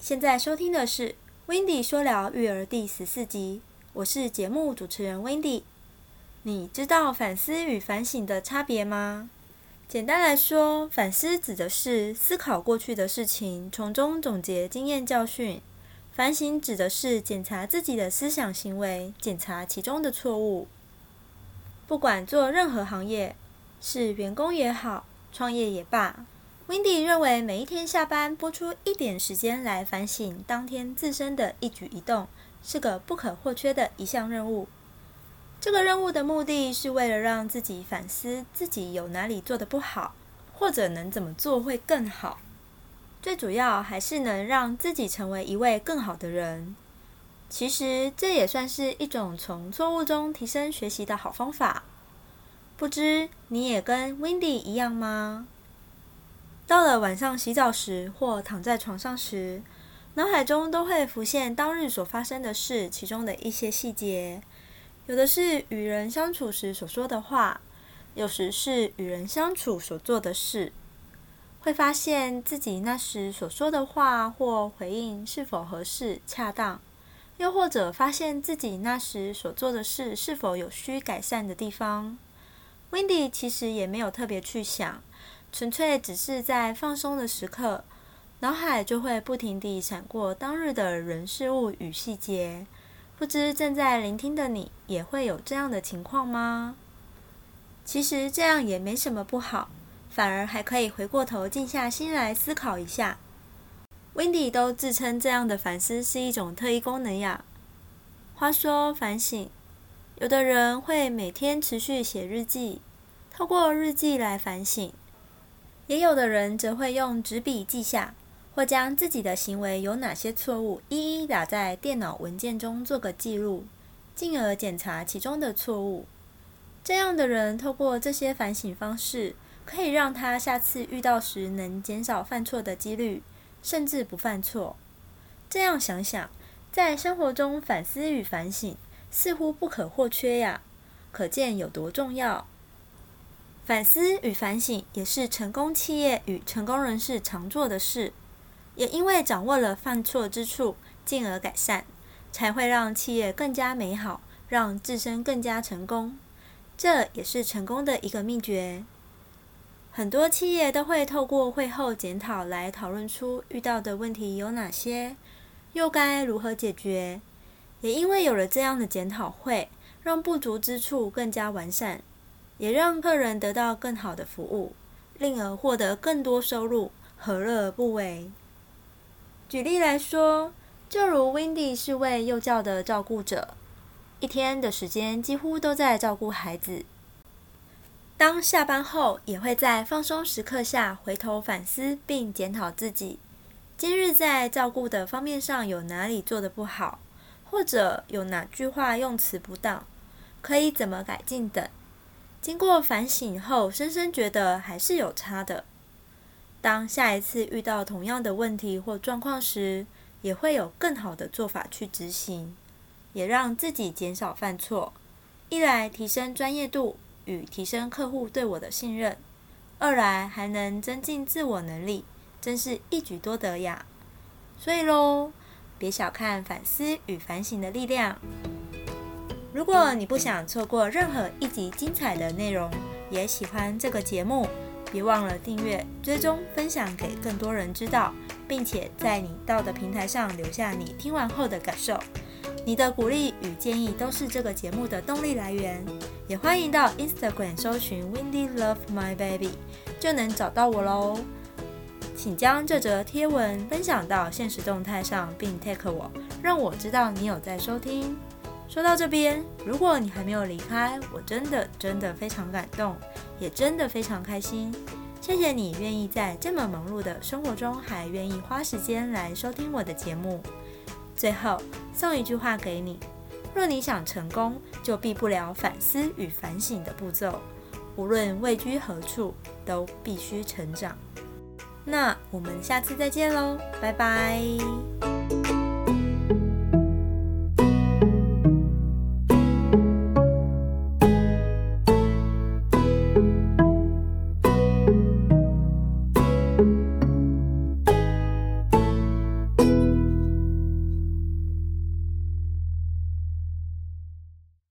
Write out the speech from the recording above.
现在收听的是《Windy 说聊育儿》第十四集，我是节目主持人 Windy。你知道反思与反省的差别吗？简单来说，反思指的是思考过去的事情，从中总结经验教训；反省指的是检查自己的思想行为，检查其中的错误。不管做任何行业，是员工也好，创业也罢。Windy 认为，每一天下班拨出一点时间来反省当天自身的一举一动，是个不可或缺的一项任务。这个任务的目的是为了让自己反思自己有哪里做的不好，或者能怎么做会更好。最主要还是能让自己成为一位更好的人。其实这也算是一种从错误中提升学习的好方法。不知你也跟 Windy 一样吗？到了晚上洗澡时，或躺在床上时，脑海中都会浮现当日所发生的事，其中的一些细节。有的是与人相处时所说的话，有时是与人相处所做的事。会发现自己那时所说的话或回应是否合适、恰当，又或者发现自己那时所做的事是否有需改善的地方。Wendy 其实也没有特别去想。纯粹只是在放松的时刻，脑海就会不停地闪过当日的人事物与细节。不知正在聆听的你也会有这样的情况吗？其实这样也没什么不好，反而还可以回过头静下心来思考一下。Wendy 都自称这样的反思是一种特异功能呀。话说反省，有的人会每天持续写日记，透过日记来反省。也有的人则会用纸笔记下，或将自己的行为有哪些错误一一打在电脑文件中做个记录，进而检查其中的错误。这样的人透过这些反省方式，可以让他下次遇到时能减少犯错的几率，甚至不犯错。这样想想，在生活中反思与反省似乎不可或缺呀，可见有多重要。反思与反省也是成功企业与成功人士常做的事，也因为掌握了犯错之处，进而改善，才会让企业更加美好，让自身更加成功。这也是成功的一个秘诀。很多企业都会透过会后检讨来讨论出遇到的问题有哪些，又该如何解决。也因为有了这样的检讨会，让不足之处更加完善。也让客人得到更好的服务，进而获得更多收入，何乐而不为？举例来说，就如 Wendy 是位幼教的照顾者，一天的时间几乎都在照顾孩子。当下班后，也会在放松时刻下回头反思并检讨自己，今日在照顾的方面上有哪里做的不好，或者有哪句话用词不当，可以怎么改进等。经过反省后，深深觉得还是有差的。当下一次遇到同样的问题或状况时，也会有更好的做法去执行，也让自己减少犯错。一来提升专业度与提升客户对我的信任，二来还能增进自我能力，真是一举多得呀。所以喽，别小看反思与反省的力量。如果你不想错过任何一集精彩的内容，也喜欢这个节目，别忘了订阅、追踪、分享给更多人知道，并且在你到的平台上留下你听完后的感受。你的鼓励与建议都是这个节目的动力来源。也欢迎到 Instagram 搜寻 Windy Love My Baby，就能找到我喽。请将这则贴文分享到现实动态上，并 tag 我，让我知道你有在收听。说到这边，如果你还没有离开，我真的真的非常感动，也真的非常开心。谢谢你愿意在这么忙碌的生活中，还愿意花时间来收听我的节目。最后送一句话给你：若你想成功，就避不了反思与反省的步骤。无论位居何处，都必须成长。那我们下次再见喽，拜拜。